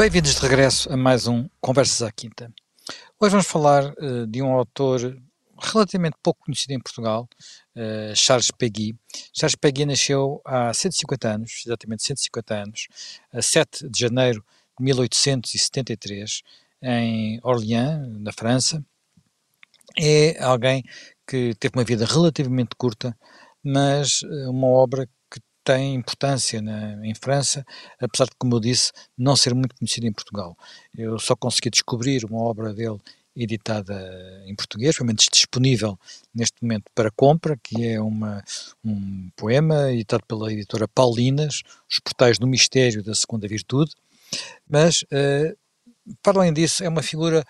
Bem-vindos de regresso a mais um Conversas à Quinta. Hoje vamos falar uh, de um autor relativamente pouco conhecido em Portugal, uh, Charles Peguy. Charles Peguy nasceu há 150 anos, exatamente 150 anos, a 7 de janeiro de 1873, em Orléans, na França. É alguém que teve uma vida relativamente curta, mas eh, uma obra tem importância na, em França, apesar de, como eu disse, não ser muito conhecido em Portugal. Eu só consegui descobrir uma obra dele editada em português, pelo menos disponível neste momento para compra, que é uma, um poema editado pela editora Paulinas, Os Portais do Mistério da Segunda Virtude, mas, uh, para além disso, é uma figura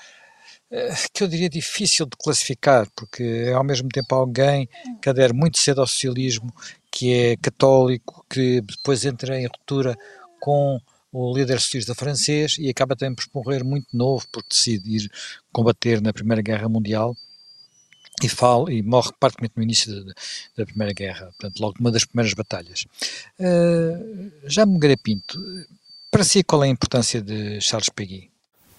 que eu diria difícil de classificar, porque é ao mesmo tempo alguém que adere muito cedo ao socialismo, que é católico, que depois entra em ruptura com o líder socialista francês e acaba também por morrer muito novo, porque decide ir combater na Primeira Guerra Mundial e, fala, e morre praticamente no início da, da Primeira Guerra, portanto, logo numa das primeiras batalhas. Uh, já Nogueira Pinto, para si qual é a importância de Charles Peguy?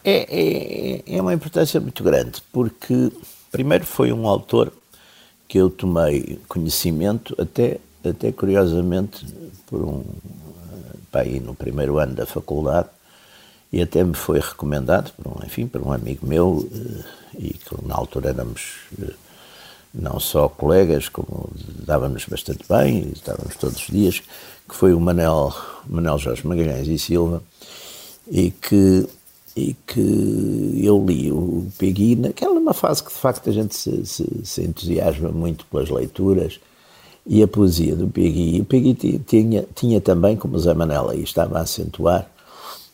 É, é, é uma importância muito grande, porque primeiro foi um autor que eu tomei conhecimento até até curiosamente, por um pai no primeiro ano da faculdade, e até me foi recomendado, por um, enfim, por um amigo meu, eh, e que na altura éramos eh, não só colegas, como dávamos bastante bem, estávamos todos os dias, que foi o Manel, Manel Jorge Magalhães e Silva, e que, e que eu li o Pegui naquela uma fase que de facto a gente se, se, se entusiasma muito pelas leituras, e a poesia do Pegui. O Pegui tinha, tinha também, como o Zé Manela aí estava a acentuar,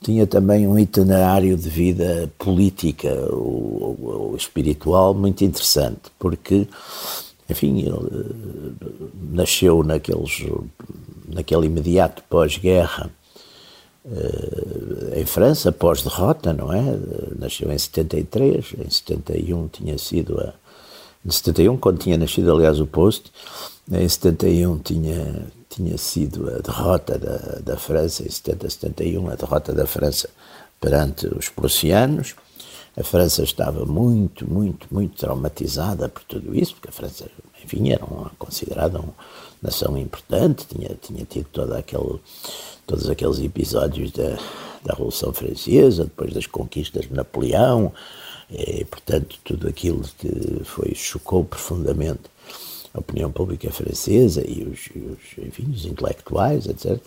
tinha também um itinerário de vida política ou, ou, ou espiritual muito interessante, porque, enfim, ele eh, nasceu naqueles, naquele imediato pós-guerra em França, pós-derrota, não é? Nasceu em 73, em 71 tinha sido a. Em 71, quando tinha nascido, aliás, o posto, em 71 tinha, tinha sido a derrota da, da França, em 70, 71, a derrota da França perante os prussianos. A França estava muito, muito, muito traumatizada por tudo isso, porque a França, enfim, era considerada uma nação importante, tinha, tinha tido todo aquele, todos aqueles episódios da, da Revolução Francesa, depois das conquistas de Napoleão, e, portanto, tudo aquilo que foi, chocou profundamente a opinião pública francesa e os, os, enfim, os intelectuais, etc.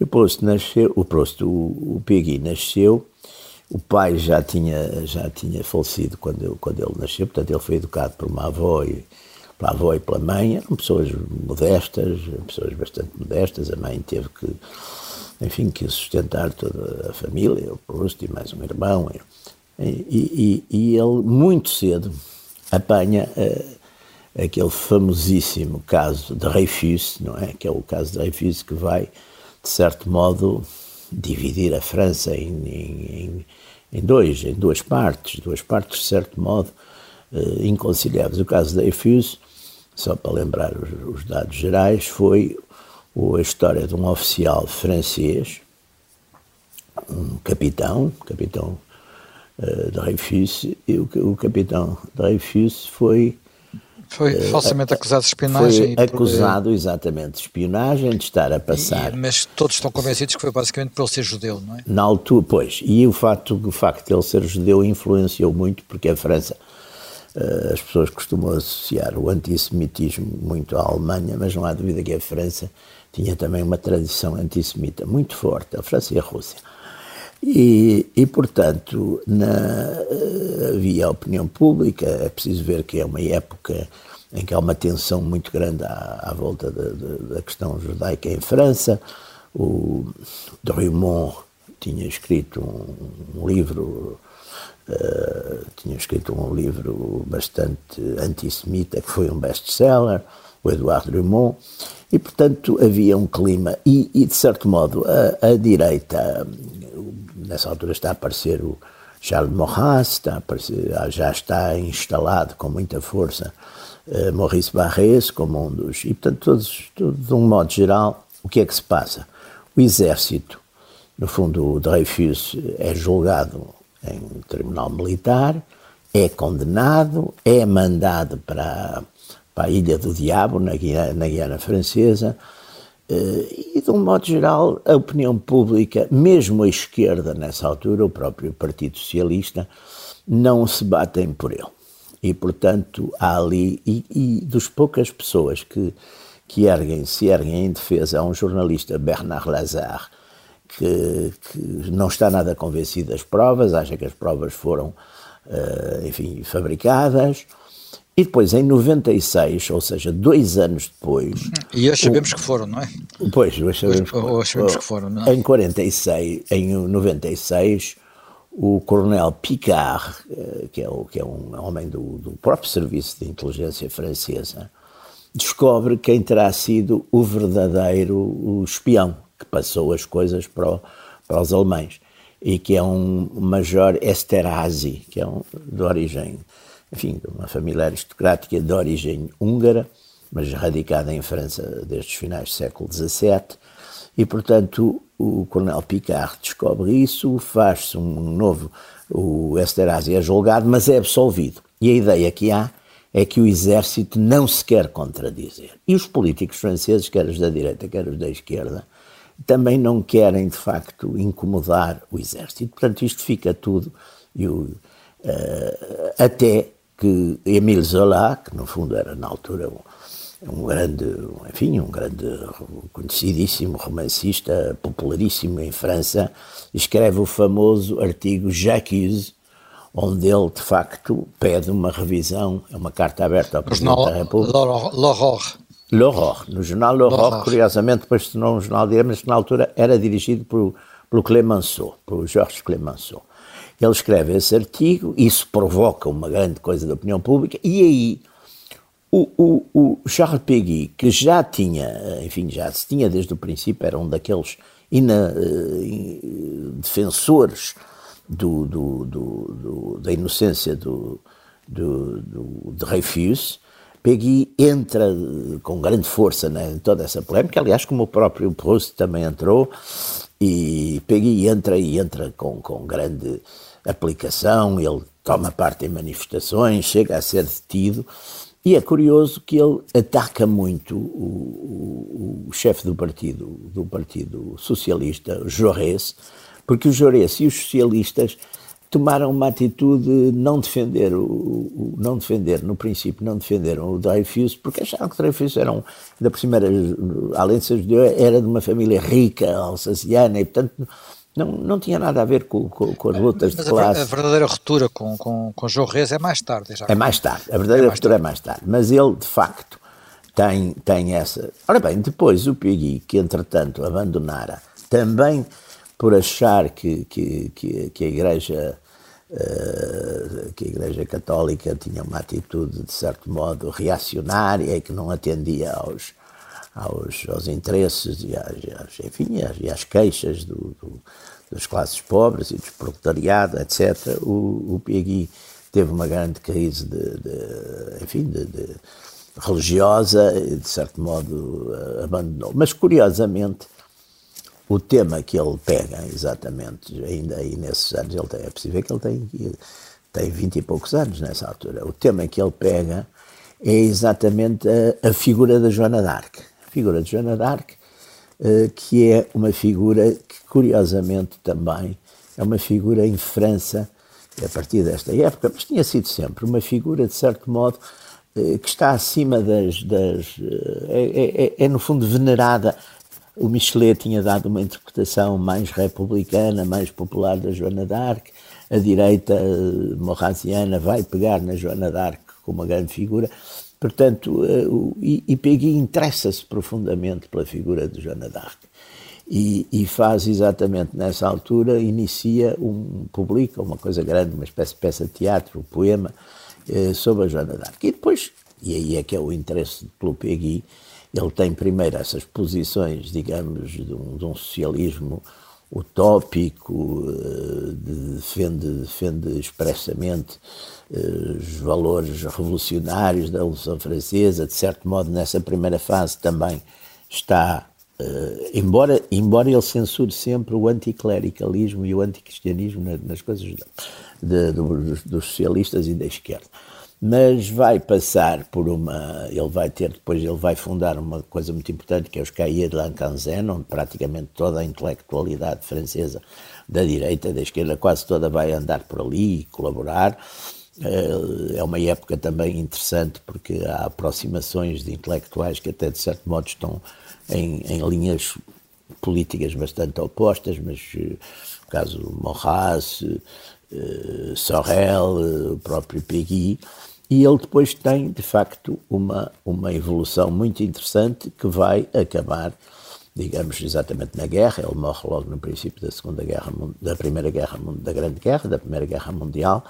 E o Proust nasceu, o Proust, o, o Peggy nasceu, o pai já tinha, já tinha falecido quando quando ele nasceu, portanto ele foi educado por uma avó e, pela avó e pela mãe, eram pessoas modestas, pessoas bastante modestas, a mãe teve que, enfim, que sustentar toda a família, o Proust e mais um irmão, e, e, e ele muito cedo apanha... Uh, aquele famosíssimo caso de Dreyfus, não é? Que é o caso de Dreyfus que vai, de certo modo, dividir a França em, em, em dois, em duas partes, duas partes, de certo modo, uh, inconciliáveis. O caso de Dreyfus, só para lembrar os, os dados gerais, foi a história de um oficial francês, um capitão, capitão uh, Dreyfus, e o, o capitão Dreyfus foi foi eh, falsamente acusado de espionagem. Foi acusado, por... exatamente, de espionagem, de estar a passar. E, mas todos estão convencidos que foi basicamente por ele ser judeu, não é? Na altura, pois. E o facto, o facto de ele ser judeu influenciou muito, porque a França, eh, as pessoas costumam associar o antissemitismo muito à Alemanha, mas não há dúvida que a França tinha também uma tradição antissemita muito forte, a França e a Rússia. E, e portanto, na, eh, havia a opinião pública, é preciso ver que é uma época em que há uma tensão muito grande à, à volta da, da, questão judaica em França. O Drummond tinha escrito um, um livro, uh, tinha escrito um livro bastante antissemita, que foi um best-seller, o Eduardo Drummond, e, portanto, havia um clima, e, e de certo modo, a, a direita nessa altura está a aparecer o Charles Maurras, está aparecer, ah, já está instalado com muita força uh, Maurice Barrès como um dos. E, portanto, todos, todos, de um modo geral, o que é que se passa? O exército No fundo, o Dreyfus é julgado em tribunal militar, é condenado, é mandado para, para a Ilha do Diabo, na Guiana, na Guiana Francesa, eh, e, de um modo geral, a opinião pública, mesmo a esquerda nessa altura, o próprio Partido Socialista, não se batem por ele. E, portanto, há ali, e, e dos poucas pessoas que, que erguem, se erguem em defesa, há um jornalista, Bernard Lazare, que, que, não está nada convencido das provas, acha que as provas foram, uh, enfim, fabricadas. E depois, em 96, ou seja, dois anos depois. E hoje sabemos o, que foram, não é? Pois, hoje sabemos, hoje, hoje sabemos que foram, não é? Em 46, em 96, o coronel Picard, eh, que é, o, que é um homem do, do próprio serviço de inteligência francesa, descobre quem terá sido o verdadeiro espião que passou as coisas para, o, para os alemães e que é um major Esterhazy, que é um, de origem, enfim, de uma família aristocrática de origem húngara, mas radicada em França desde os finais do século XVII, e portanto o coronel Picard descobre isso, faz-se um novo, o Esterhazy é julgado, mas é absolvido. E a ideia que há é que o exército não se quer contradizer. E os políticos franceses, quer os da direita, quer os da esquerda, também não querem, de facto, incomodar o exército. Portanto, isto fica tudo, e o, uh, até que Émile Zola, que no fundo era na altura um, um grande, enfim, um grande, conhecidíssimo romancista, popularíssimo em França, escreve o famoso artigo J'accuse, onde ele, de facto, pede uma revisão, é uma carta aberta ao Presidente da República. L'Aurore, no jornal L'Aurore, curiosamente, depois se tornou um jornal de mas na altura era dirigido por, pelo Clemenceau, pelo Georges Clemenceau. Ele escreve esse artigo, isso provoca uma grande coisa da opinião pública, e aí o, o, o Charles Péguy, que já tinha, enfim, já se tinha desde o princípio, era um daqueles ina, uh, defensores do, do, do, da inocência do, do, do, de Dreyfus, Peggy entra com grande força né, em toda essa polémica, aliás, como o próprio Proust também entrou, e Peggy entra e entra com, com grande aplicação, ele toma parte em manifestações, chega a ser detido, e é curioso que ele ataca muito o, o, o chefe do partido, do partido socialista, Jaurès, porque o Jaurès e os socialistas tomaram uma atitude não defender o, o, não defender no princípio não defenderam o Dreyfus porque acharam que o Dreyfus era um da primeira além de ser judeu era de uma família rica alsaciana e portanto não, não tinha nada a ver com, com, com as lutas mas de classe. A verdadeira ruptura com, com, com João Reis é mais tarde. Já. É mais tarde, a verdadeira é ruptura é mais tarde. Mas ele, de facto, tem, tem essa. Ora bem, depois o Pegui, que entretanto abandonara, também por achar que, que, que, que a Igreja que a Igreja Católica tinha uma atitude, de certo modo, reacionária e que não atendia aos, aos, aos interesses e às, enfim, às, e às queixas do, do, das classes pobres e do proletariado, etc. O, o Piegui teve uma grande crise de, de enfim, de, de religiosa e, de certo modo, uh, abandonou. Mas, curiosamente, o tema que ele pega, exatamente, ainda aí nesses anos, ele tem, é possível que ele tem, tem 20 e poucos anos nessa altura, o tema que ele pega é exatamente a, a figura da Joana d'Arc. A figura de Joana d'Arc, uh, que é uma figura que, curiosamente, também é uma figura em França, a partir desta época, mas tinha sido sempre uma figura, de certo modo, uh, que está acima das. das uh, é, é, é, no fundo, venerada o Michelet tinha dado uma interpretação mais republicana, mais popular da Joana d'Arc. A direita eh, morrasiana vai pegar na Joana d'Arc como uma grande figura. Portanto, eh, o Peggy interessa-se profundamente pela figura de Joana d'Arc. E, e, faz exatamente nessa altura, inicia um, publica uma coisa grande, uma espécie de peça de teatro, um poema, eh, sobre a Joana d'Arc. E depois, e aí é que é o interesse pelo Peggy, ele tem primeiro essas posições, digamos, de um, de um socialismo utópico, uh, defende, defende expressamente uh, os valores revolucionários da Revolução Francesa, de certo modo, nessa primeira fase também está Uh, embora, embora ele censure sempre o anticlericalismo e o anticristianismo nas, nas coisas de, de, dos socialistas e da esquerda mas vai passar por uma. Ele vai ter, depois, ele vai fundar uma coisa muito importante que é os Cahiers de Lancanzen, onde praticamente toda a intelectualidade francesa da direita, da esquerda, quase toda vai andar por ali e colaborar. Eh, é uma época também interessante porque há aproximações de intelectuais que, até de certo modo, estão em, em linhas políticas bastante opostas, mas eh, o caso Maurras, eh, Sorel, o próprio Peggy e ele depois tem, de facto, uma, uma evolução muito interessante que vai acabar, digamos, exatamente na guerra. Ele morre logo no princípio da Segunda Guerra, da Primeira Guerra, da Grande Guerra, da Primeira Guerra Mundial.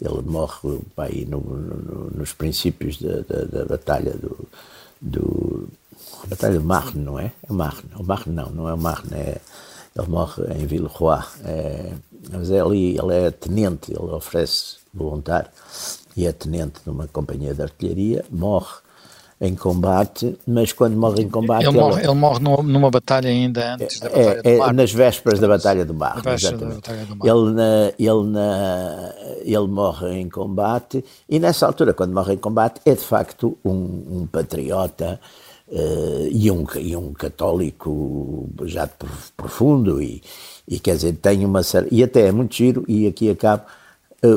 Ele morre vai, no, no, nos princípios da, da, da Batalha do, do a Batalha do Marne, não é? É Marne. O Marne não, não é o Marne, é, ele morre em Villeroy. É, mas é ali, ele é tenente, ele oferece voluntário e é tenente de uma companhia de artilharia, morre em combate, mas quando morre em combate... Ele, morre, ele morre numa, batalha ainda antes da Batalha é, do Mar. É, nas vésperas da Batalha do Mar, exatamente. Ele, na, ele, na, ele morre em combate e nessa altura, quando morre em combate, é de facto um, um patriota uh, e, um, e um católico já profundo e, e quer dizer, tem uma... E até é muito giro, e aqui acabo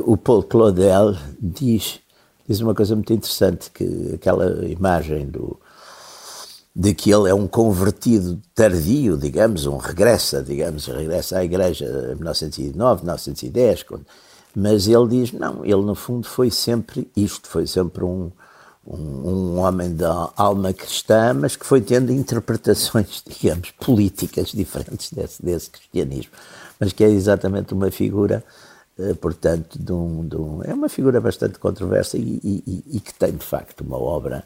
o Paul Claudel diz, diz uma coisa muito interessante, que aquela imagem do, de que ele é um convertido tardio, digamos, um regressa, digamos, regressa à igreja em 1909, 1910, quando, mas ele diz, não, ele no fundo foi sempre isto, foi sempre um, um, um, homem da alma cristã, mas que foi tendo interpretações, digamos, políticas diferentes desse, desse cristianismo, mas que é exatamente uma figura eh, portanto, de um, de um, é uma figura bastante controversa e, e, e, que tem, de facto, uma obra,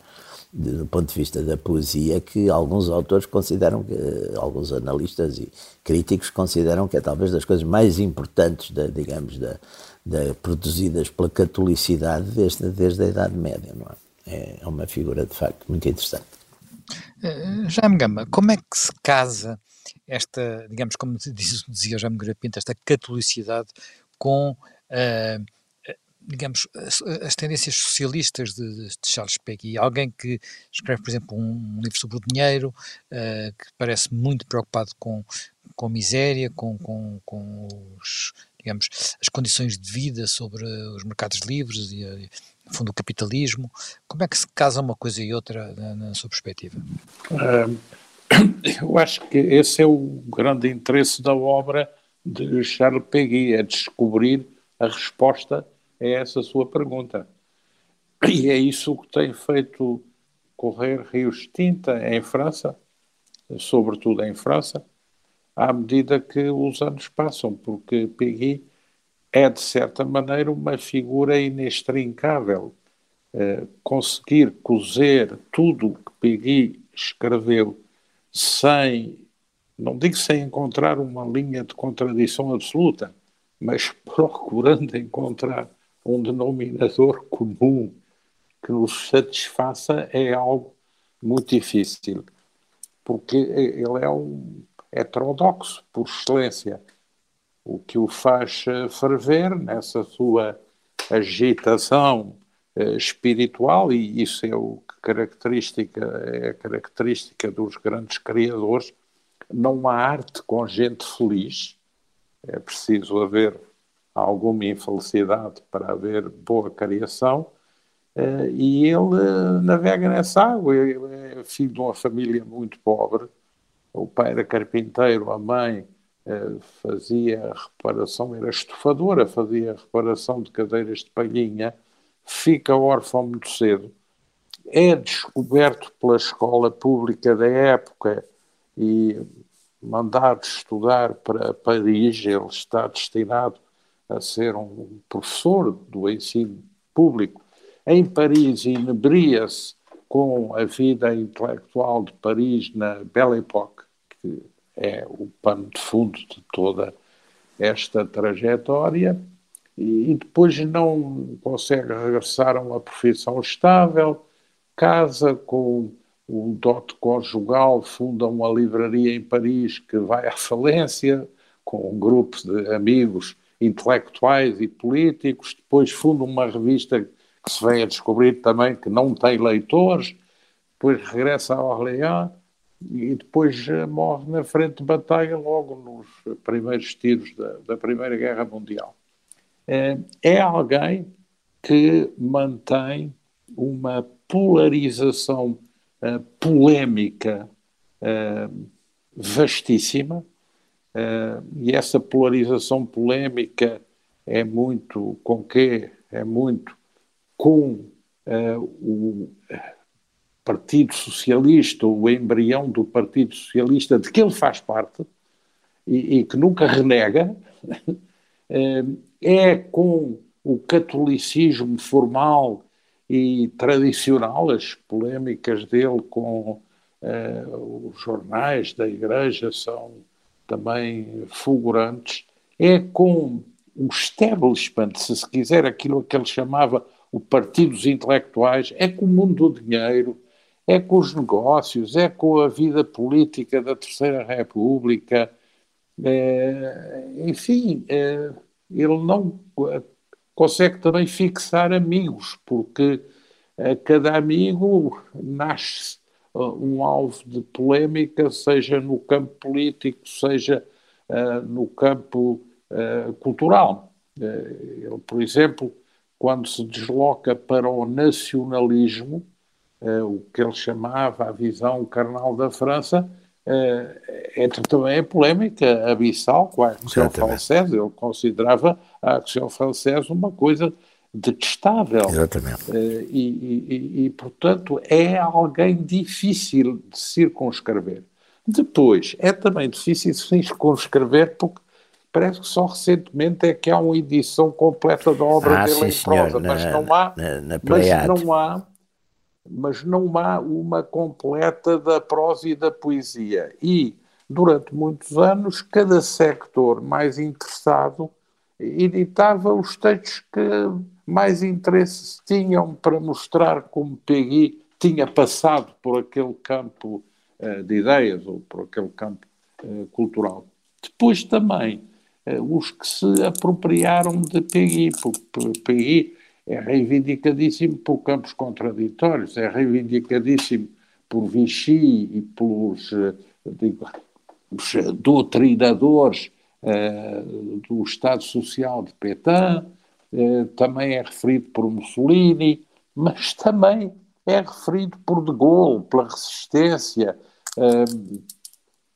do ponto de vista da poesia, que alguns autores consideram, que, alguns analistas e críticos consideram que é talvez das coisas mais importantes, da, digamos, da, da, produzidas pela catolicidade desde, desde a Idade Média, não é? É uma figura, de facto, muito interessante. Uh, Jaime Gama, como é que se casa esta, digamos, como dizia o Jaime Pinto, esta catolicidade com, uh, digamos, as, as, tendências socialistas de, de, Charles Peggy. Alguém que escreve, por exemplo, um, livro sobre o dinheiro, uh, que parece muito preocupado com, com a miséria, com, com, com os, digamos, as condições de vida sobre os mercados livres e, e no fundo, o capitalismo. Como é que se casa uma coisa e outra na, na sua perspectiva? eu acho que esse é o grande interesse da obra de Charles Péguy, é descobrir a resposta a essa sua pergunta. E é isso que tem feito correr rios tinta em França, sobretudo em França, à medida que os anos passam, porque Péguy é, de certa maneira, uma figura inextrincável. Eh, conseguir cozer tudo o que Péguy escreveu sem não digo sem encontrar uma linha de contradição absoluta, mas procurando encontrar um denominador comum que nos satisfaça é algo muito difícil, porque ele é um heterodoxo por excelência, o que o faz eh, ferver nessa sua agitação eh, espiritual e isso é o que característica é a característica dos grandes criadores não há arte com gente feliz, é preciso haver alguma infelicidade para haver boa criação, eh, e ele eh, navega nessa água. Ele é filho de uma família muito pobre, o pai era carpinteiro, a mãe eh, fazia reparação, era estufadora, fazia reparação de cadeiras de palhinha, fica órfão muito cedo, é descoberto pela escola pública da época e mandado estudar para Paris, ele está destinado a ser um professor do ensino público em Paris, inebria-se com a vida intelectual de Paris na Belle Époque, que é o pano de fundo de toda esta trajetória, e depois não consegue regressar a uma profissão estável, casa com o dote conjugal funda uma livraria em Paris que vai à falência, com um grupo de amigos intelectuais e políticos, depois funda uma revista que se vem a descobrir também que não tem leitores, depois regressa a Orléans e depois eh, morre na frente de batalha logo nos primeiros tiros da, da Primeira Guerra Mundial. É, é alguém que mantém uma polarização polémica uh, vastíssima, e essa polarização polémica é muito com quê? É muito com o Partido Socialista, o embrião do Partido Socialista, de que ele faz parte e, e que nunca renega, é com o catolicismo formal e tradicional, as polémicas dele com uh, os jornais da Igreja são também fulgurantes, é com o establishment, se se quiser, aquilo que ele chamava o partido dos intelectuais, é com o mundo do dinheiro, é com os negócios, é com a vida política da Terceira República, é, enfim, é, ele não consegue também fixar amigos, porque a cada amigo nasce uh, um alvo de polémica, seja no campo político, seja uh, no campo uh, cultural. Uh, ele, por exemplo, quando se desloca para o nacionalismo, uh, o que ele chamava a visão carnal da França, uh, também a polémica abissal com a Action Française. Ele considerava a Action Française uma coisa detestável. Exatamente. Uh, e, e, e, portanto, é alguém difícil de circunscrever. Depois, é também difícil de circunscrever porque parece que só recentemente é que há uma edição completa da obra ah, dele sim, em prosa, na, mas não há, na, na mas não há mas não há uma completa da prosa e da poesia. E, durante muitos anos, cada sector mais interessado editava os textos que mais interesse tinham para mostrar como Peggy tinha passado por aquele campo uh, de ideias ou por aquele campo uh, cultural. Depois também uh, os que se apropriaram de Peggy, porque Peggy é reivindicadíssimo por campos contraditórios, é reivindicadíssimo por Vichy e pelos digo, doutrinadores do Estado Social de Petain, uh, também é referido por Mussolini, mas também é referido por De Gaulle, pela resistência, uh,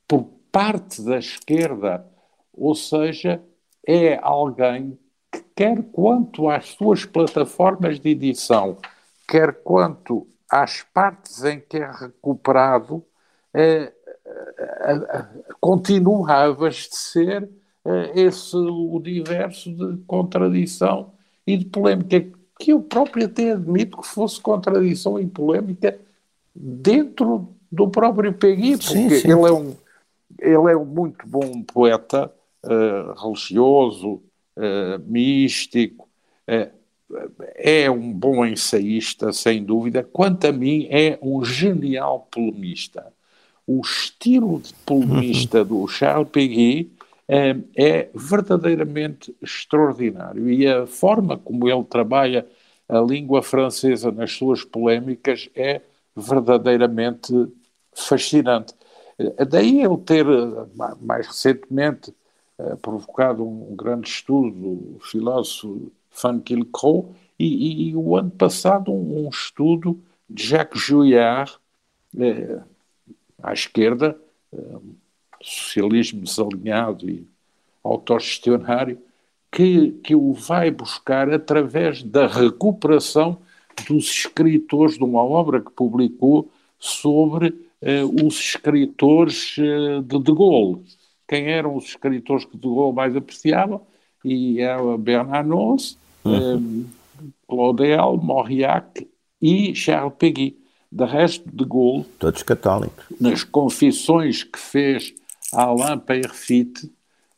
por parte da esquerda, ou seja, é alguém quer quanto às suas plataformas de edição, quer quanto às partes em que é recuperado, eh, eh, continua a abastecer eh, esse universo de contradição e de polémica, que eu próprio até admito que fosse contradição e polémica dentro do próprio Pegui, porque sim, sim. Ele, é um, ele é um muito bom poeta uh, religioso, uh, místico, uh, é um bom ensaísta, sem dúvida. Quanto a mim, é um genial polemista. O estilo de polemista do Charles Péguy é, é verdadeiramente extraordinário e a forma como ele trabalha a língua francesa nas suas polémicas é verdadeiramente fascinante. Daí ele ter, mais recentemente, eh, provocado um grande estudo do filósofo Fanquil Crow e, e, o ano passado um, um estudo de Jacques Julliard eh, à esquerda, eh, socialismo desalinhado e autogestionário, que, que o vai buscar através da recuperação dos escritores de uma obra que publicou sobre eh, os escritores eh, de De Gaulle quem eram os escritores que de Gaulle mais apreciava, e era Bernard Noz, uhum. eh, Claudel, Mauriac e Charles Péguy. De resto, de Gaulle... Todos católicos. Nas confissões que fez a Alain Peyrefitte,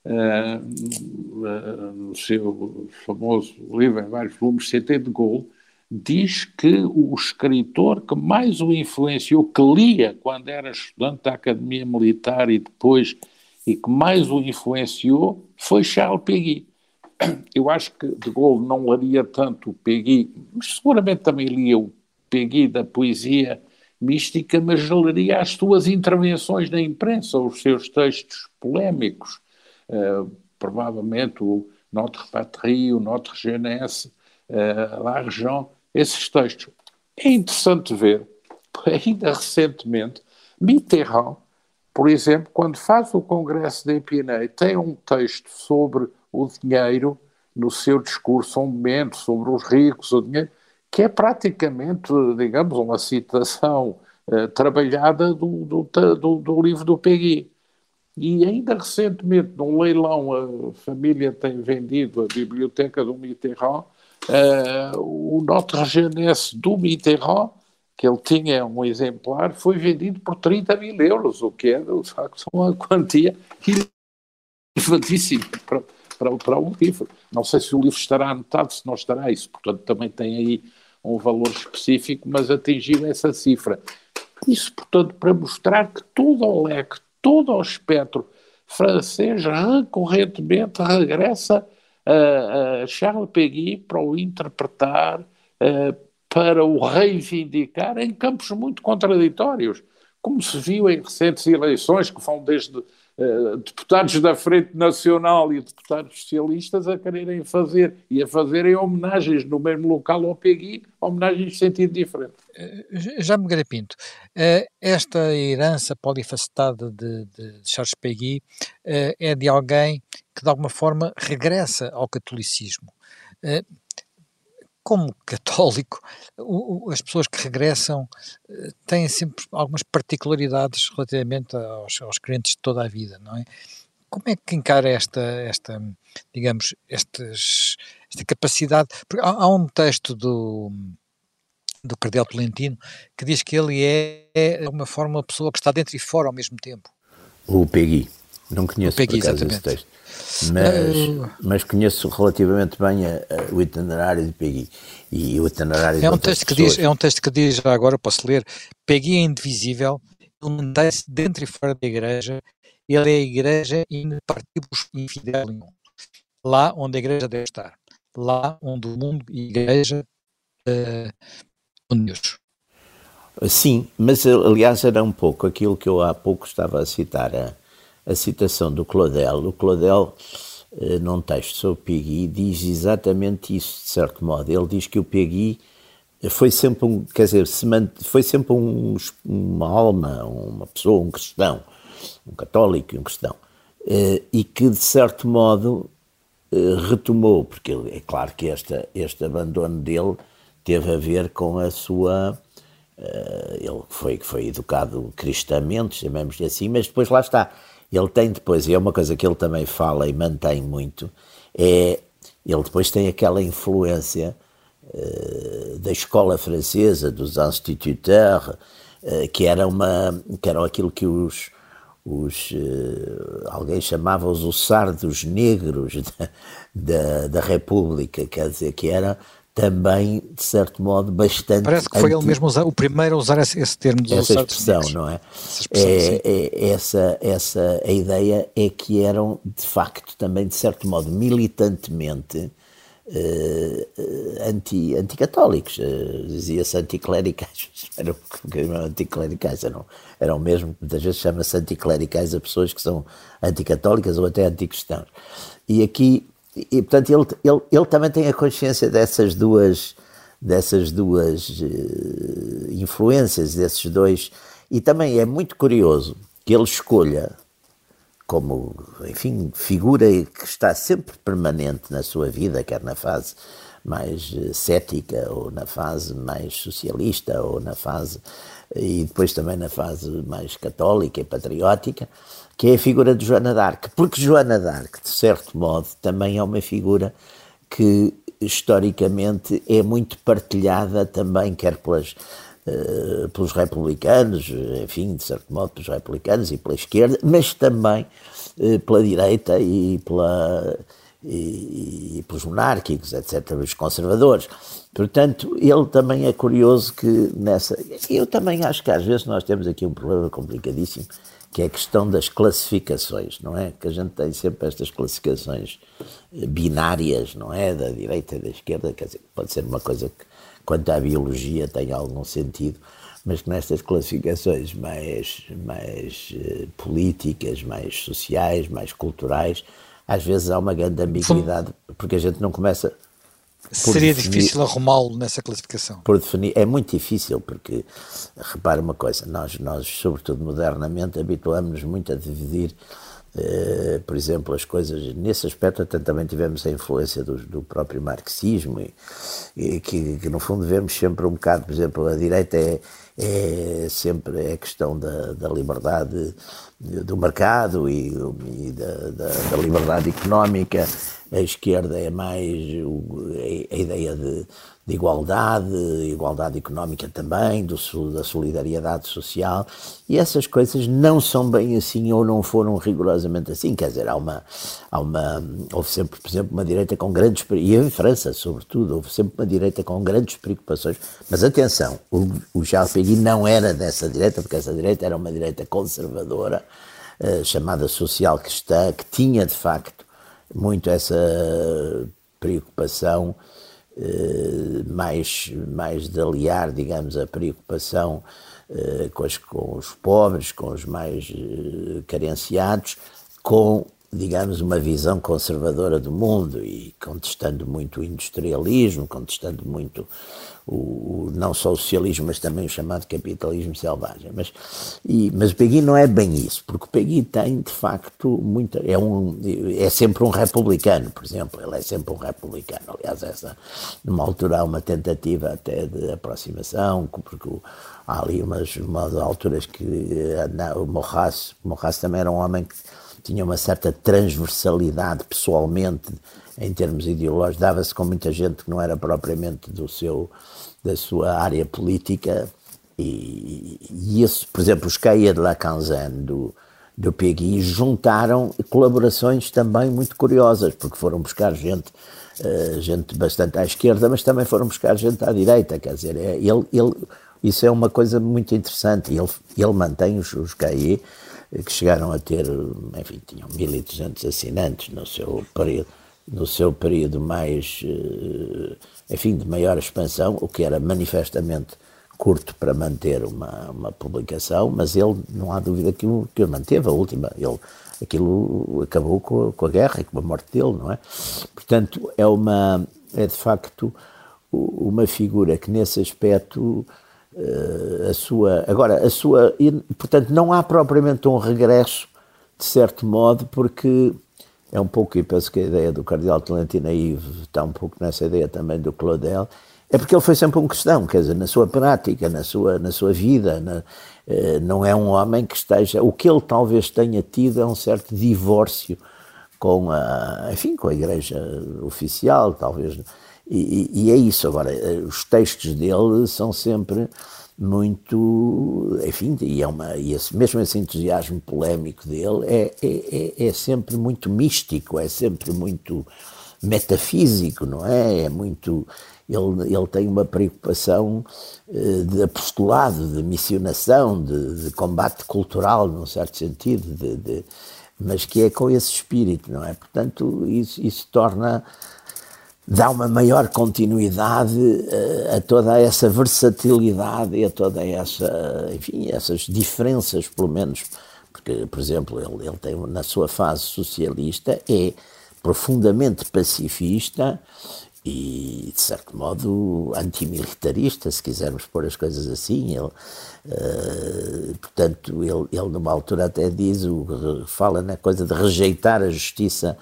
uh, uh, no seu famoso livro, em vários volumes, CT de Gaulle, diz que o escritor que mais o influenciou, que lia quando era estudante da Academia Militar e depois, e que mais o influenciou, foi Charles Péguy. Eu acho que de Gaulle não leria tanto o Péguy, mas seguramente também lia o Péguy da poesia mística, mas leria as suas intervenções na imprensa, os seus textos polémicos, uh, provavelmente o Notre Patrie, o Notre Jeunesse, uh, L'Argent, esses textos. É interessante ver, ainda recentemente, Mitterrand, por exemplo, quando faz o Congresso de Epinay, tem um texto sobre o dinheiro no seu discurso, um momento sobre os ricos, o dinheiro, que é praticamente, digamos, uma citação uh, trabalhada do, do, do, do, livro do Peggy. E ainda recentemente, num leilão, a família tem vendido a biblioteca do Mitterrand Uh, o Notre Jeunesse do Mitterrand, que ele tinha um exemplar, foi vendido por 30 mil euros, o que é, de facto, uma quantia elevadíssima para, para, para um livro. Não sei se o livro estará anotado, se não estará isso, portanto também tem aí um valor específico, mas atingiu essa cifra. Isso, portanto, para mostrar que todo o leque, todo o espectro francês recorrentemente regressa uh, Charles Péguy para o interpretar, uh, para o reivindicar em campos muito contraditórios, como se viu em recentes eleições, que vão desde deputados da Frente Nacional e deputados socialistas a quererem fazer e a fazerem homenagens no mesmo local ao Pegui, homenagens em sentido diferente. Já me Pinto, esta herança polifacetada de, de Charles Pegui é de alguém que de alguma forma regressa ao catolicismo. Como católico, as pessoas que regressam eh, têm sempre algumas particularidades relativamente aos, aos crentes de toda a vida, não é? Como é que encara esta, esta digamos, estes, esta capacidade? Porque há, há, um texto do, do Cardeal Tolentino que diz que ele é, é, alguma forma, uma pessoa que está dentro e fora ao mesmo tempo. O Peggy. Não conheço o Peggy, por acaso, esse texto. Mas, uh, mas conheço relativamente bem a, a, o itinerário de Peggy. E o itinerário é um texto que diz É um texto que diz, já agora posso ler, Peggy é indivisível, ele mantém-se dentro e fora da igreja, ele é a igreja inpartibus infidel lá onde a igreja deve estar, lá onde o mundo e a igreja uh, Deus. Sim, mas aliás era um pouco aquilo que eu há pouco estava a citar, a, a citação do Claudel. O Claudel, eh, num texto sobre Peggy, diz exatamente isso, de certo modo. Ele diz que o Peggy foi sempre um, quer dizer, foi sempre um, uma alma, uma pessoa, um cristão, um católico e um cristão, eh, e que de certo modo eh, retomou, porque é claro que esta, este abandono dele teve a ver com a sua ele foi, foi educado cristamente, chamemos-lhe assim, mas depois lá está, ele tem depois, e é uma coisa que ele também fala e mantém muito, é ele depois tem aquela influência uh, da escola francesa, dos instituteurs, uh, que era uma que era aquilo que os os uh, alguém chamava os sardos negros da, da, da República, quer dizer que era também, de certo modo, bastante. Parece que foi anti... ele mesmo usar, o primeiro a usar esse, esse termo de Essa expressão, não é? Essa, é, é, essa, essa a ideia é que eram, de facto, também, de certo modo, militantemente uh, anti, anticatólicos. Uh, Dizia-se anticlericais, eram, eram anticlericais, eram, eram mesmo, muitas vezes chama-se anticlericais a pessoas que são anticatólicas ou até anticristãos. E aqui e, portanto, ele, ele, ele também tem a consciência dessas duas, dessas duas uh, influências, desses dois. E também é muito curioso que ele escolha como, enfim, figura que está sempre permanente na sua vida, quer na fase mais eh, cética, ou na fase mais socialista, ou na fase. E depois também na fase mais católica e patriótica que é a figura de Joana d'Arc, porque Joana d'Arc, de certo modo, também é uma figura que historicamente é muito partilhada também, quer pelas, uh, pelos republicanos, enfim, de certo modo pelos republicanos e pela esquerda, mas também uh, pela direita e pela, e, e pelos monárquicos, etc., os conservadores. Portanto, ele também é curioso que nessa. Eu também acho que às vezes nós temos aqui um problema complicadíssimo, que é a questão das classificações, não é? Que a gente tem sempre estas classificações eh, binárias, não é? Da direita e da esquerda, quer dizer, pode ser uma coisa que, quanto à biologia, tem algum sentido, mas que nestas classificações mais, mais uh, políticas, mais sociais, mais culturais, às vezes há uma grande ambiguidade, porque a gente não começa. Seria definir, difícil arrumá-lo nessa classificação. Por definir, é muito difícil, porque repare uma coisa, nós, nós sobretudo modernamente, habituamos-nos muito a dividir, eh, por exemplo, as coisas, nesse aspecto até também tivemos a influência do, do próprio marxismo, e, e que, que, no fundo vemos sempre um bocado, por exemplo, a direita é, é sempre a questão da, da liberdade do mercado e, e da, da, da, liberdade económica. A esquerda é mais a ideia de, de igualdade, igualdade económica também, do, da solidariedade social, e essas coisas não são bem assim ou não foram rigorosamente assim. Quer dizer, há uma, há uma, houve sempre, por exemplo, uma direita com grandes, e em França, sobretudo, houve sempre uma direita com grandes preocupações. Mas atenção, o, o Charles Péguy não era dessa direita, porque essa direita era uma direita conservadora, uh, chamada social cristã, que tinha de facto muito essa preocupação eh, mais, mais de aliar, digamos, a preocupação eh, com, as, com os pobres, com os mais eh, carenciados, com digamos, uma visão conservadora do mundo e contestando muito o industrialismo, contestando muito o, o não só o socialismo, mas também o chamado capitalismo selvagem. Mas, e, mas o Peggy não é bem isso, porque o Peggy tem, de facto, muita, é, um, é sempre um republicano, por exemplo, ele é sempre um republicano. Aliás, essa, numa altura há uma tentativa até de aproximação, porque há ali umas, umas alturas que eh, o Morras, Morras também era um homem que tinha uma certa transversalidade pessoalmente, em termos ideológicos, dava-se com muita gente que não era propriamente do seu, da sua área política, e, e isso, por exemplo, os Caia de Lacanzan do, do PGI juntaram colaborações também muito curiosas, porque foram buscar gente, uh, gente bastante à esquerda, mas também foram buscar gente à direita, quer dizer, é, ele, ele, isso é uma coisa muito interessante, ele, ele mantém os, os CAE que chegaram a ter, enfim, tinham 1.200 assinantes no seu período, no seu período mais, eh, enfim, de maior expansão, o que era manifestamente curto para manter uma, uma publicação, mas ele, não há dúvida que o, que o manteve, a última, ele, aquilo acabou com a, com a guerra e com a morte dele, não é? Portanto, é uma, é de facto uma figura que nesse aspecto a sua. Agora, a sua. Portanto, não há propriamente um regresso, de certo modo, porque é um pouco, e penso que a ideia do Cardeal Tolentino aí está um pouco nessa ideia também do Claudel, é porque ele foi sempre um cristão, quer dizer, na sua prática, na sua, na sua vida, na, eh, não é um homem que esteja. O que ele talvez tenha tido é um certo divórcio com a, enfim, com a igreja oficial, talvez e, e, é isso. Agora, eh, os textos dele são sempre muito. Enfim, e, é uma, e esse, mesmo esse entusiasmo polémico dele é, é, é, é sempre muito místico, é sempre muito metafísico, não é? É muito. Ele, ele tem uma preocupação uh, de apostolado, de missionação, de, de, combate cultural, num certo sentido, de, de, mas que é com esse espírito, não é? Portanto, isso, isso torna dá uma maior continuidade uh, a toda essa versatilidade e a toda essa, enfim, essas diferenças, pelo menos, porque, por exemplo, ele, ele tem, na sua fase socialista, é profundamente pacifista e, de certo modo, antimilitarista, se quisermos pôr as coisas assim. Ele, uh, portanto, ele, ele, numa altura até diz, o, fala na coisa de rejeitar a justiça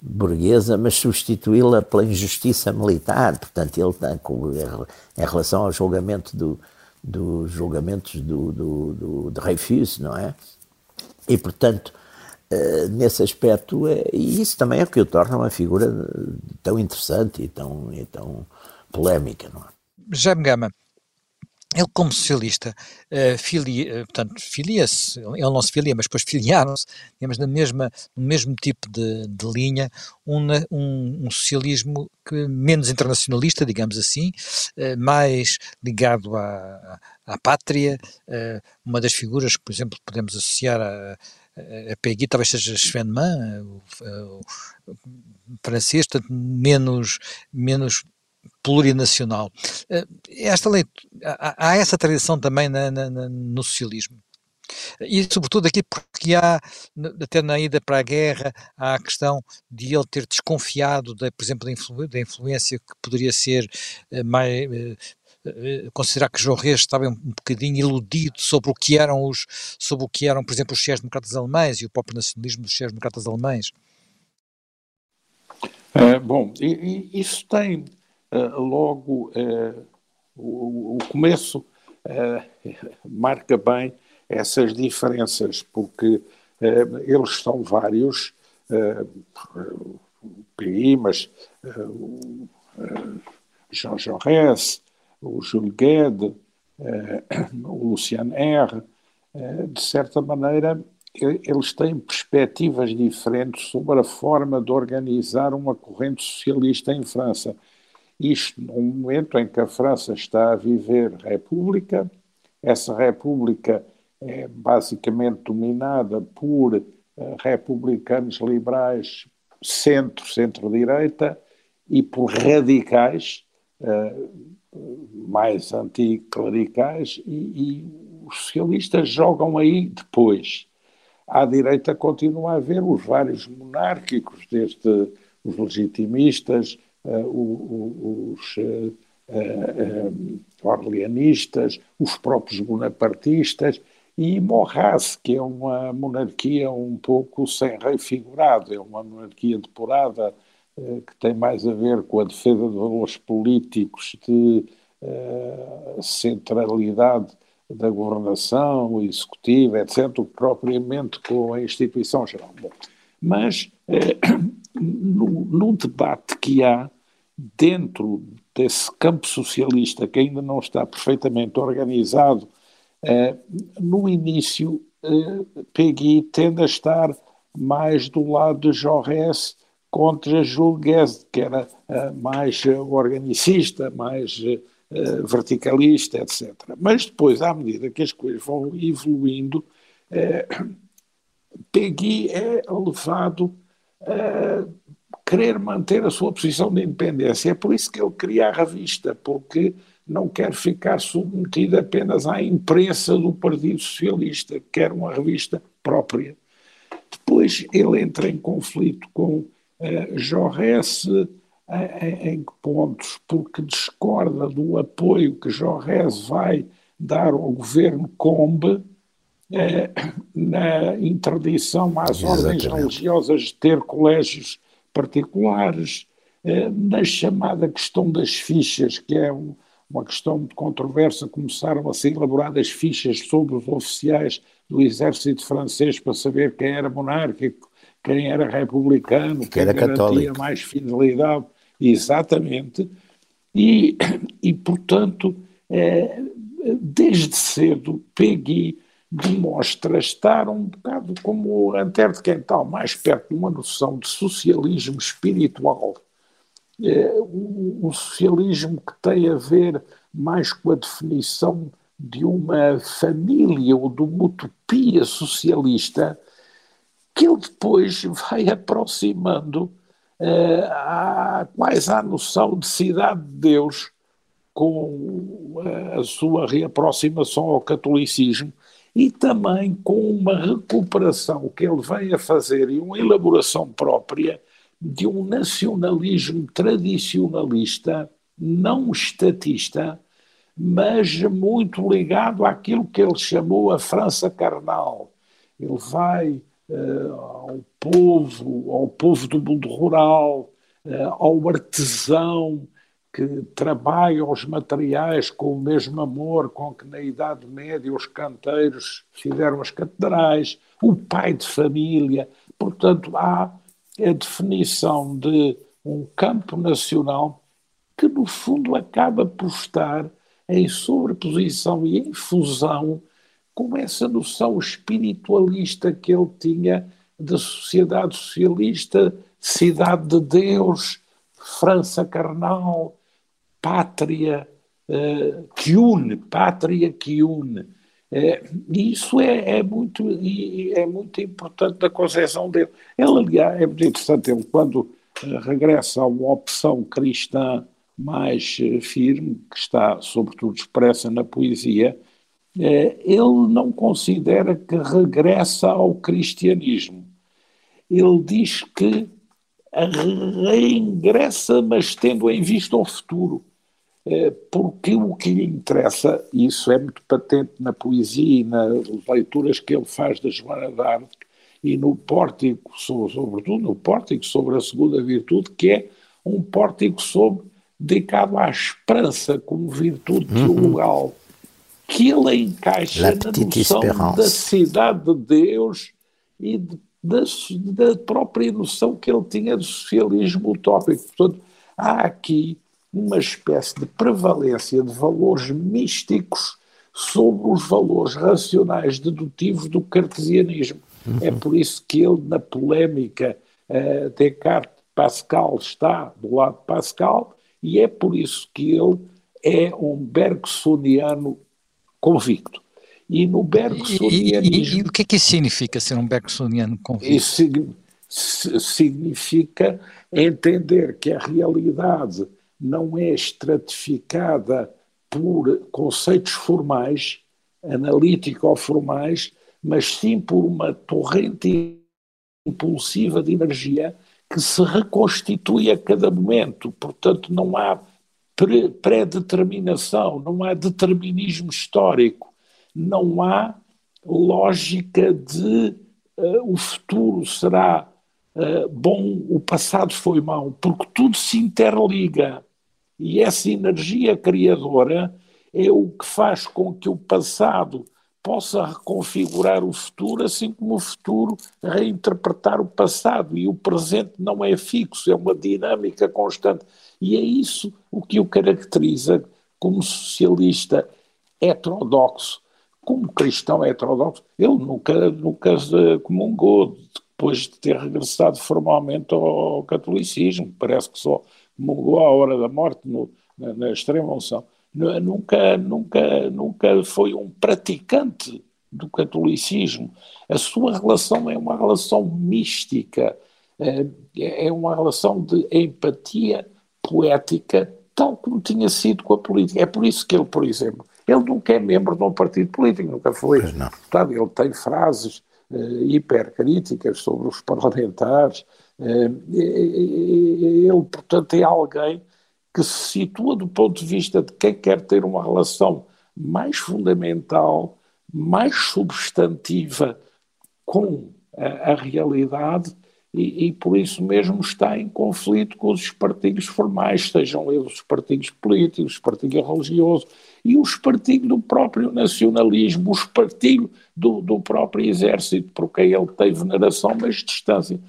burguesa, mas substituí-la pela injustiça militar. Portanto, ele com, em relação ao julgamento do, dos julgamentos do, do, do, de não é? E, portanto, uh, nesse aspecto, é, e isso também é o que o torna uma figura tão interessante e tão, e tão polémica, não é? Jaime Gama, ele como socialista uh, portanto, filia-se, ele não se filia, mas depois filiaram-se, digamos, na mesma, no mesmo tipo de, de linha, um, um, um, socialismo que, menos internacionalista, digamos assim, uh, mais ligado à, à pátria, uma das figuras que, por exemplo, podemos associar a, a Peggy talvez seja Sven Mann, o, o francês, portanto, menos, menos plurinacional. Eh, esta lei, há, essa tradição também na, na, no socialismo. E sobretudo aqui porque há, até na ida para a guerra, há a questão de ele ter desconfiado, de, por exemplo, da, influ, da influência que poderia ser eh, mais, eh, considerar que Jaurès estava um, bocadinho iludido sobre o que eram os, sobre o que eram, por exemplo, os sociais-democratas alemães e o próprio nacionalismo dos sociais-democratas alemães. É, bom, isso tem logo eh, o, o, começo eh, marca bem essas diferenças, porque eles são vários, o PI, mas o Jean Jaurès, o Jules Gued, o Lucian R., de certa maneira, eles têm perspectivas diferentes sobre a forma de organizar uma corrente socialista em França. Isto num momento em que a França está a viver república, essa república é basicamente dominada por uh, republicanos liberais centro, centro-direita e por radicais uh, mais anticlericais e, e os socialistas jogam aí depois. À direita continua a haver os vários monárquicos, desde os legitimistas, os uh, orleanistas, os próprios bonapartistas e Morras, que é uma monarquia um pouco sem rei figurado, é uma monarquia depurada que tem mais a ver com a defesa de valores políticos, de centralidade da governação executiva, etc., propriamente com a instituição geral. Mas no, no debate que há dentro desse campo socialista que ainda não está perfeitamente organizado, eh, no início eh, Peggy tende a estar mais do lado de Jaurès contra Jules Guesde, que era eh, mais organicista, mais verticalista, etc. Mas depois, à medida que as coisas vão evoluindo, Peggy é levado querer manter a sua posição de independência. É por isso que ele cria a revista, porque não quer ficar submetido apenas à imprensa do Partido Socialista, quer uma revista própria. Depois ele entra em conflito com uh, Jaurès em, em que pontos? Porque discorda do apoio que Jaurès vai dar ao governo Combe eh, na interdição às Exatamente. ordens religiosas de ter colégios particulares, eh, na chamada questão das fichas, que é uma questão de controvérsia, começaram a ser elaboradas fichas sobre os oficiais do exército francês para saber quem era monárquico, quem era republicano, quem, quem era garantia católico. mais fidelidade. Exatamente. E, e portanto, é, desde cedo, Peggy demonstra estar um bocado como Antero de Quental, mais perto de uma noção de socialismo espiritual. É, um, um socialismo que tem a ver mais com a definição de uma família ou de uma utopia socialista que ele depois vai aproximando mais à noção de cidade de Deus com a sua reaproximação ao catolicismo e também com uma recuperação que ele vem a fazer e uma elaboração própria de um nacionalismo tradicionalista, não estatista, mas muito ligado àquilo que ele chamou a França carnal. Ele vai uh, ao povo, ao povo do mundo rural, uh, ao artesão, que trabalham os materiais com o mesmo amor com que na Idade Média os canteiros fizeram as catedrais, o pai de família. Portanto, há a definição de um campo nacional que, no fundo, acaba por estar em sobreposição e em fusão com essa noção espiritualista que ele tinha da sociedade socialista, cidade de Deus, França carnal, pátria uh, que une, pátria que une. Uh, e isso é, é, muito, é muito importante na concepção dele. Ele, aliás, é muito interessante, ele quando uh, regressa a uma opção cristã mais firme, que está sobretudo expressa na poesia, ele não considera que regressa ao cristianismo. Ele diz que reingressa, mas tendo em vista o futuro. Eh, porque o que lhe interessa, e isso é muito patente na poesia e nas leituras que ele faz da Joana d'Arc, e no pórtico, sobretudo no pórtico sobre a segunda virtude, que é um pórtico sobre, dedicado à esperança como virtude teologal, uhum. que ele encaixa na noção da cidade de Deus e de da, da própria noção que ele tinha do socialismo utópico. Portanto, há aqui uma espécie de prevalência de valores místicos sobre os valores racionais dedutivos do cartesianismo. Uhum. É por isso que ele, na polémica uh, Descartes-Pascal, está do lado de Pascal, e é por isso que ele é um bergsoniano convicto. E no bergsonianismo... E, e, e, o que é que isso significa, ser um bergsoniano convicto? Isso significa entender que a realidade não é estratificada por conceitos formais, analítico-formais, mas sim por uma torrente impulsiva de energia que se reconstitui a cada momento. Portanto, não há pré-determinação, não há determinismo histórico não há lógica de uh, o futuro será uh, bom, o passado foi mau, porque tudo se interliga. E essa energia criadora é o que faz com que o passado possa reconfigurar o futuro, assim como o futuro reinterpretar o passado. E o presente não é fixo, é uma dinâmica constante. E é isso o que o caracteriza como socialista heterodoxo como cristão heterodoxo, ele nunca, nunca comungou, depois de ter regressado formalmente ao, catolicismo, parece que só comungou à hora da morte, no, na, na extrema unção. Nunca, nunca, nunca foi um praticante do catolicismo. A sua relação é uma relação mística, é, é uma relação de empatia poética, tal como tinha sido com a política. É por isso que ele, por exemplo, ele nunca é membro de um partido político, nunca foi. Portanto, ele tem frases uh, hipercríticas sobre os parlamentares. Uh, ele, portanto, é alguém que se situa do ponto de vista de quem quer ter uma relação mais fundamental, mais substantiva com a, a realidade e, e, por isso mesmo está em conflito com os partidos formais, sejam eles os partidos políticos, os partidos religiosos e os partidos do próprio nacionalismo, os partidos do, do próprio exército, porque ele tem veneração, mas distância.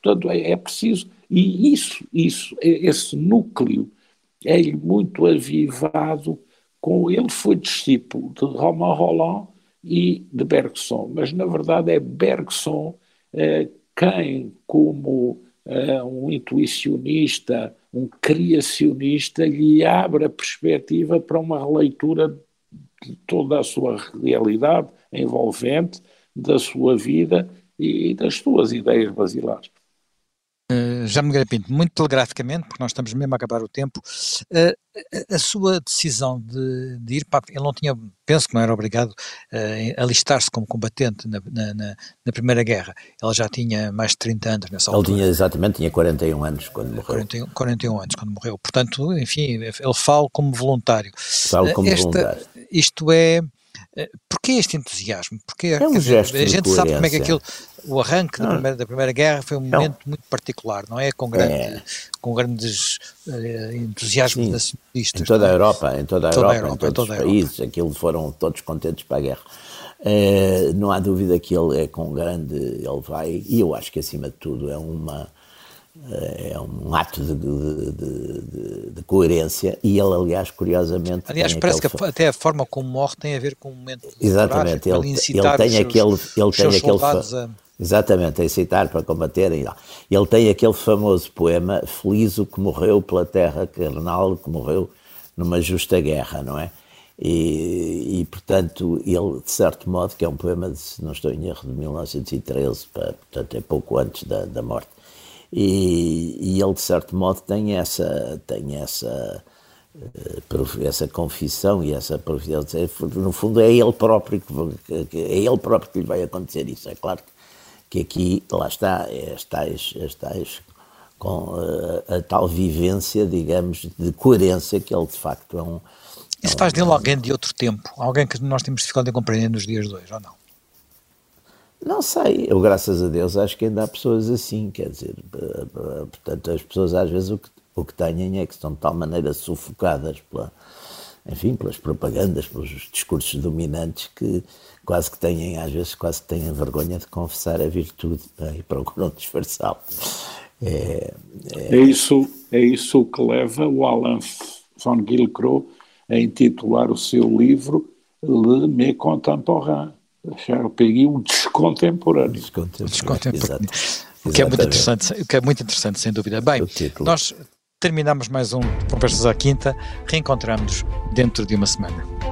Portanto, é, é preciso, e isso, isso, esse núcleo é muito avivado com ele foi discípulo de Romain Roland e de Bergson, mas na verdade é Bergson eh, quem, como uh, um intuicionista, um criacionista, lhe abre a perspectiva para uma releitura de toda a sua realidade envolvente, da sua vida e das suas ideias basilares. Uh, já me Pinto, muito telegraficamente, porque nós estamos mesmo a acabar o tempo, uh, a, sua decisão de, de, ir para. Ele não tinha, penso que não era obrigado uh, a alistar-se como combatente na, na, na, Primeira Guerra. Ele já tinha mais de 30 anos nessa ele altura. Ele tinha, exatamente, tinha 41 anos quando morreu. 41, 41 anos quando morreu. Portanto, enfim, ele fala como voluntário. Fala como Esta, voluntário. Isto é eh, porquê este entusiasmo? Porque é um gesto a gente sabe como é que aquilo, o arranque da primeira, da primeira, Guerra foi um momento não. muito particular, não é? Com, grande, é. com grandes uh, entusiasmos Sim. nacionalistas. Em toda a Europa, em toda a toda Europa, Europa, em todos os países, aquilo foram todos contentes para a guerra. Uh, não há dúvida que ele é com grande, ele vai, e eu acho que acima de tudo é uma é um ato de, de, de, de, coerência e ele, aliás, curiosamente. Aliás, parece que fa... até a forma como morre tem a ver com o momento. Exatamente, ele, ele, tem aquele. Ele tem aquele fa... a... Exatamente, a incitar para combaterem. Ele tem aquele famoso poema Feliz o que morreu pela terra carnal, que morreu numa justa guerra, não é? E, e, portanto, ele, de certo modo, que é um poema, de, se não estou em erro, de 1913, portanto, é pouco antes da, da morte e, e ele de certo modo tem essa tem essa eh, essa confissão e essa no fundo é ele próprio que, é ele próprio que lhe vai acontecer isso. É claro que aqui lá está estais, estais com a, eh, a tal vivência digamos de coerência que ele de facto é um isso faz dele alguém de outro tempo? Alguém que nós temos dificuldade em compreender nos dias de hoje ou não não sei, eu graças a Deus acho que ainda há pessoas assim, quer dizer, portanto as pessoas às vezes o que, o que têm é que estão de tal maneira sufocadas pela, enfim, pelas propagandas, pelos discursos dominantes que quase que têm, às vezes quase que têm vergonha de confessar a virtude é? e procuram disfarçá-lo. É, é... é, isso, é isso que leva o Alan von Gilcrow a intitular o seu livro Le Contemporain Charles Peggy, um descontemporâneo. Descontemporâneo. descontemporâneo. O que é muito interessante, o que é muito interessante, sem dúvida. Bem, nós terminamos mais um Conversas à Quinta, reencontramos dentro de uma semana.